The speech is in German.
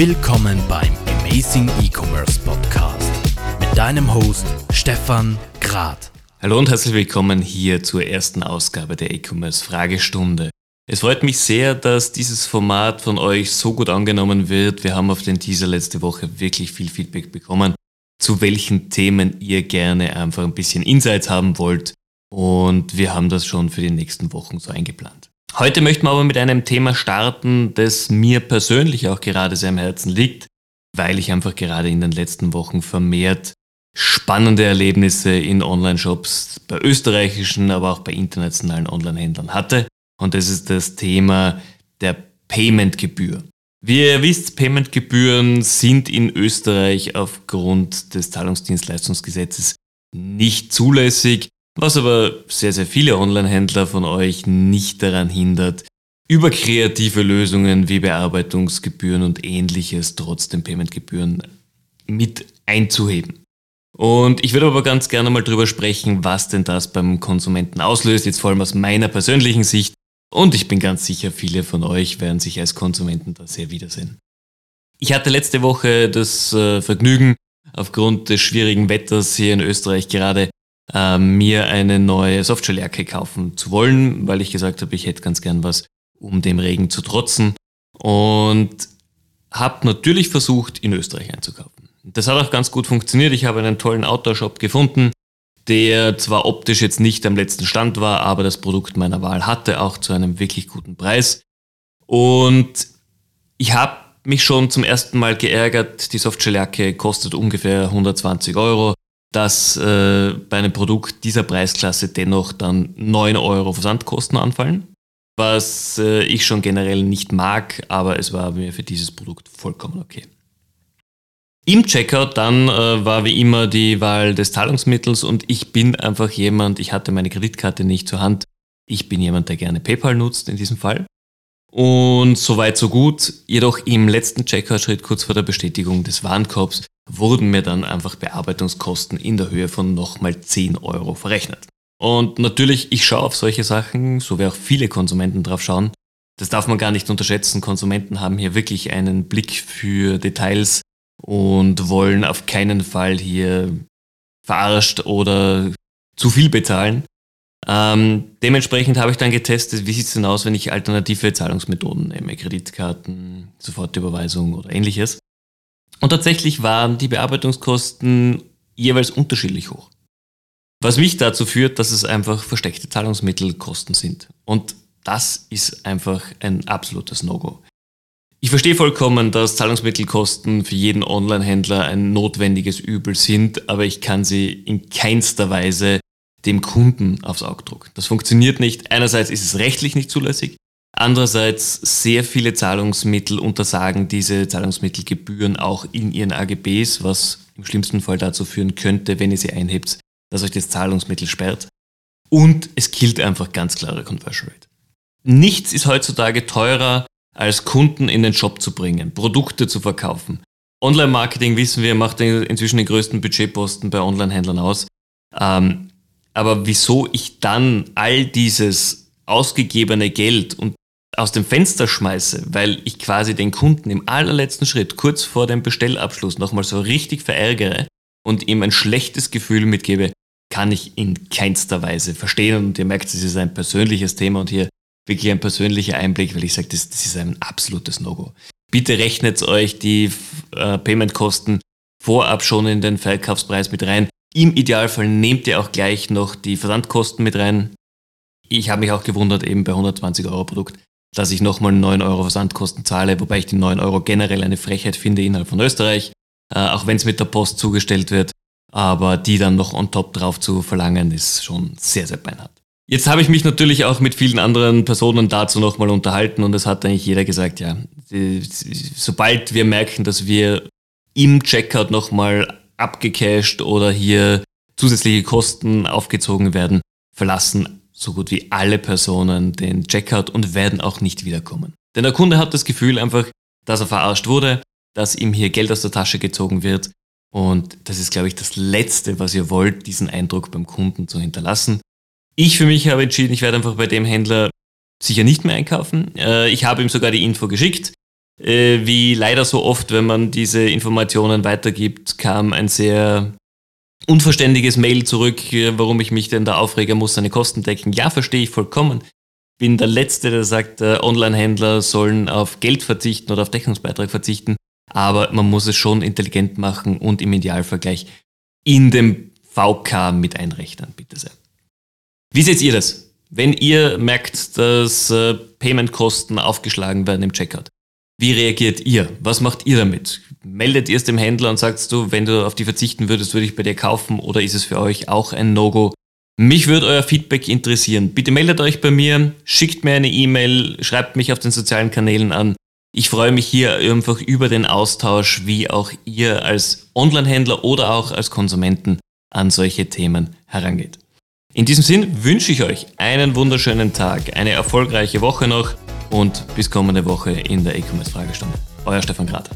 Willkommen beim Amazing E-Commerce Podcast mit deinem Host Stefan Grad. Hallo und herzlich willkommen hier zur ersten Ausgabe der E-Commerce Fragestunde. Es freut mich sehr, dass dieses Format von euch so gut angenommen wird. Wir haben auf den Teaser letzte Woche wirklich viel Feedback bekommen, zu welchen Themen ihr gerne einfach ein bisschen Insights haben wollt. Und wir haben das schon für die nächsten Wochen so eingeplant. Heute möchten wir aber mit einem Thema starten, das mir persönlich auch gerade sehr am Herzen liegt, weil ich einfach gerade in den letzten Wochen vermehrt spannende Erlebnisse in Online-Shops bei österreichischen, aber auch bei internationalen Online-Händlern hatte. Und das ist das Thema der Payment-Gebühr. Wie ihr wisst, Payment-Gebühren sind in Österreich aufgrund des Zahlungsdienstleistungsgesetzes nicht zulässig, was aber sehr, sehr viele Online-Händler von euch nicht daran hindert, über kreative Lösungen wie Bearbeitungsgebühren und ähnliches trotzdem Payment-Gebühren mit einzuheben. Und ich würde aber ganz gerne mal drüber sprechen, was denn das beim Konsumenten auslöst, jetzt vor allem aus meiner persönlichen Sicht und ich bin ganz sicher, viele von euch werden sich als Konsumenten da sehr wiedersehen. Ich hatte letzte Woche das äh, Vergnügen, aufgrund des schwierigen Wetters hier in Österreich gerade, äh, mir eine neue Softshelljacke kaufen zu wollen, weil ich gesagt habe, ich hätte ganz gern was, um dem Regen zu trotzen. Und habe natürlich versucht, in Österreich einzukaufen. Das hat auch ganz gut funktioniert. Ich habe einen tollen Outdoor-Shop gefunden, der zwar optisch jetzt nicht am letzten Stand war, aber das Produkt meiner Wahl hatte, auch zu einem wirklich guten Preis. Und ich habe mich schon zum ersten Mal geärgert, die Softshelljacke kostet ungefähr 120 Euro, dass äh, bei einem Produkt dieser Preisklasse dennoch dann 9 Euro Versandkosten anfallen, was äh, ich schon generell nicht mag, aber es war mir für dieses Produkt vollkommen okay. Im Checkout dann äh, war wie immer die Wahl des Zahlungsmittels und ich bin einfach jemand, ich hatte meine Kreditkarte nicht zur Hand. Ich bin jemand, der gerne PayPal nutzt in diesem Fall. Und soweit so gut. Jedoch im letzten Checkout-Schritt kurz vor der Bestätigung des Warenkorbs wurden mir dann einfach Bearbeitungskosten in der Höhe von nochmal 10 Euro verrechnet. Und natürlich, ich schaue auf solche Sachen, so wie auch viele Konsumenten drauf schauen. Das darf man gar nicht unterschätzen. Konsumenten haben hier wirklich einen Blick für Details und wollen auf keinen Fall hier verarscht oder zu viel bezahlen. Ähm, dementsprechend habe ich dann getestet, wie sieht es denn aus, wenn ich alternative Zahlungsmethoden nehme, Kreditkarten, Sofortüberweisung oder ähnliches. Und tatsächlich waren die Bearbeitungskosten jeweils unterschiedlich hoch. Was mich dazu führt, dass es einfach versteckte Zahlungsmittelkosten sind. Und das ist einfach ein absolutes No-Go. Ich verstehe vollkommen, dass Zahlungsmittelkosten für jeden Online-Händler ein notwendiges Übel sind, aber ich kann sie in keinster Weise dem Kunden aufs Auge drucken. Das funktioniert nicht. Einerseits ist es rechtlich nicht zulässig, andererseits sehr viele Zahlungsmittel untersagen diese Zahlungsmittelgebühren auch in ihren AGBs, was im schlimmsten Fall dazu führen könnte, wenn ihr sie einhebt, dass euch das Zahlungsmittel sperrt. Und es killt einfach ganz klare Conversion Rate. Nichts ist heutzutage teurer als Kunden in den Shop zu bringen, Produkte zu verkaufen. Online-Marketing, wissen wir, macht inzwischen den größten Budgetposten bei Online-Händlern aus. Ähm, aber wieso ich dann all dieses ausgegebene Geld und aus dem Fenster schmeiße, weil ich quasi den Kunden im allerletzten Schritt, kurz vor dem Bestellabschluss, nochmal so richtig verärgere und ihm ein schlechtes Gefühl mitgebe, kann ich in keinster Weise verstehen. Und ihr merkt, es ist ein persönliches Thema und hier wirklich ein persönlicher Einblick, weil ich sage, das, das ist ein absolutes No-Go. Bitte rechnet euch die äh, Paymentkosten vorab schon in den Verkaufspreis mit rein. Im Idealfall nehmt ihr auch gleich noch die Versandkosten mit rein. Ich habe mich auch gewundert, eben bei 120 Euro Produkt, dass ich nochmal 9 Euro Versandkosten zahle, wobei ich die 9 Euro generell eine Frechheit finde innerhalb von Österreich, äh, auch wenn es mit der Post zugestellt wird. Aber die dann noch on top drauf zu verlangen, ist schon sehr, sehr beinhart. Jetzt habe ich mich natürlich auch mit vielen anderen Personen dazu nochmal unterhalten und es hat eigentlich jeder gesagt, ja, sobald wir merken, dass wir im Checkout nochmal abgecached oder hier zusätzliche Kosten aufgezogen werden, verlassen so gut wie alle Personen den Checkout und werden auch nicht wiederkommen. Denn der Kunde hat das Gefühl einfach, dass er verarscht wurde, dass ihm hier Geld aus der Tasche gezogen wird und das ist, glaube ich, das Letzte, was ihr wollt, diesen Eindruck beim Kunden zu hinterlassen. Ich für mich habe entschieden, ich werde einfach bei dem Händler sicher nicht mehr einkaufen. Äh, ich habe ihm sogar die Info geschickt, Äh, wie leider so oft, wenn man diese Informationen weitergibt, kam ein sehr unverständiges Mail zurück, äh, warum ich mich denn da aufregen muss, seine Kosten decken. Ja, verstehe ich vollkommen. Bin der Letzte, der sagt, äh, Online-Händler sollen auf Geld verzichten oder auf Deckungsbeitrag verzichten, aber man muss es schon intelligent machen und im Idealvergleich in dem VK mit einrechnen, bitte sehr. Wie seht ihr das? Wenn ihr merkt, dass äh, Paymentkosten aufgeschlagen werden im Checkout, wie reagiert ihr? Was macht ihr damit? Meldet ihr es dem Händler und sagst du, wenn du auf die verzichten würdest, würde ich bei dir kaufen oder ist es für euch auch ein No-Go? Mich würde euer Feedback interessieren. Bitte meldet euch bei mir, schickt mir eine E-Mail, schreibt mich auf den sozialen Kanälen an. Ich freue mich hier einfach über den Austausch, wie auch ihr als Online-Händler oder auch als Konsumenten an solche Themen herangeht. In diesem Sinn wünsche ich euch einen wunderschönen Tag, eine erfolgreiche Woche noch und bis kommende Woche in der E-Commerce-Fragestunde. Euer Stefan Grad.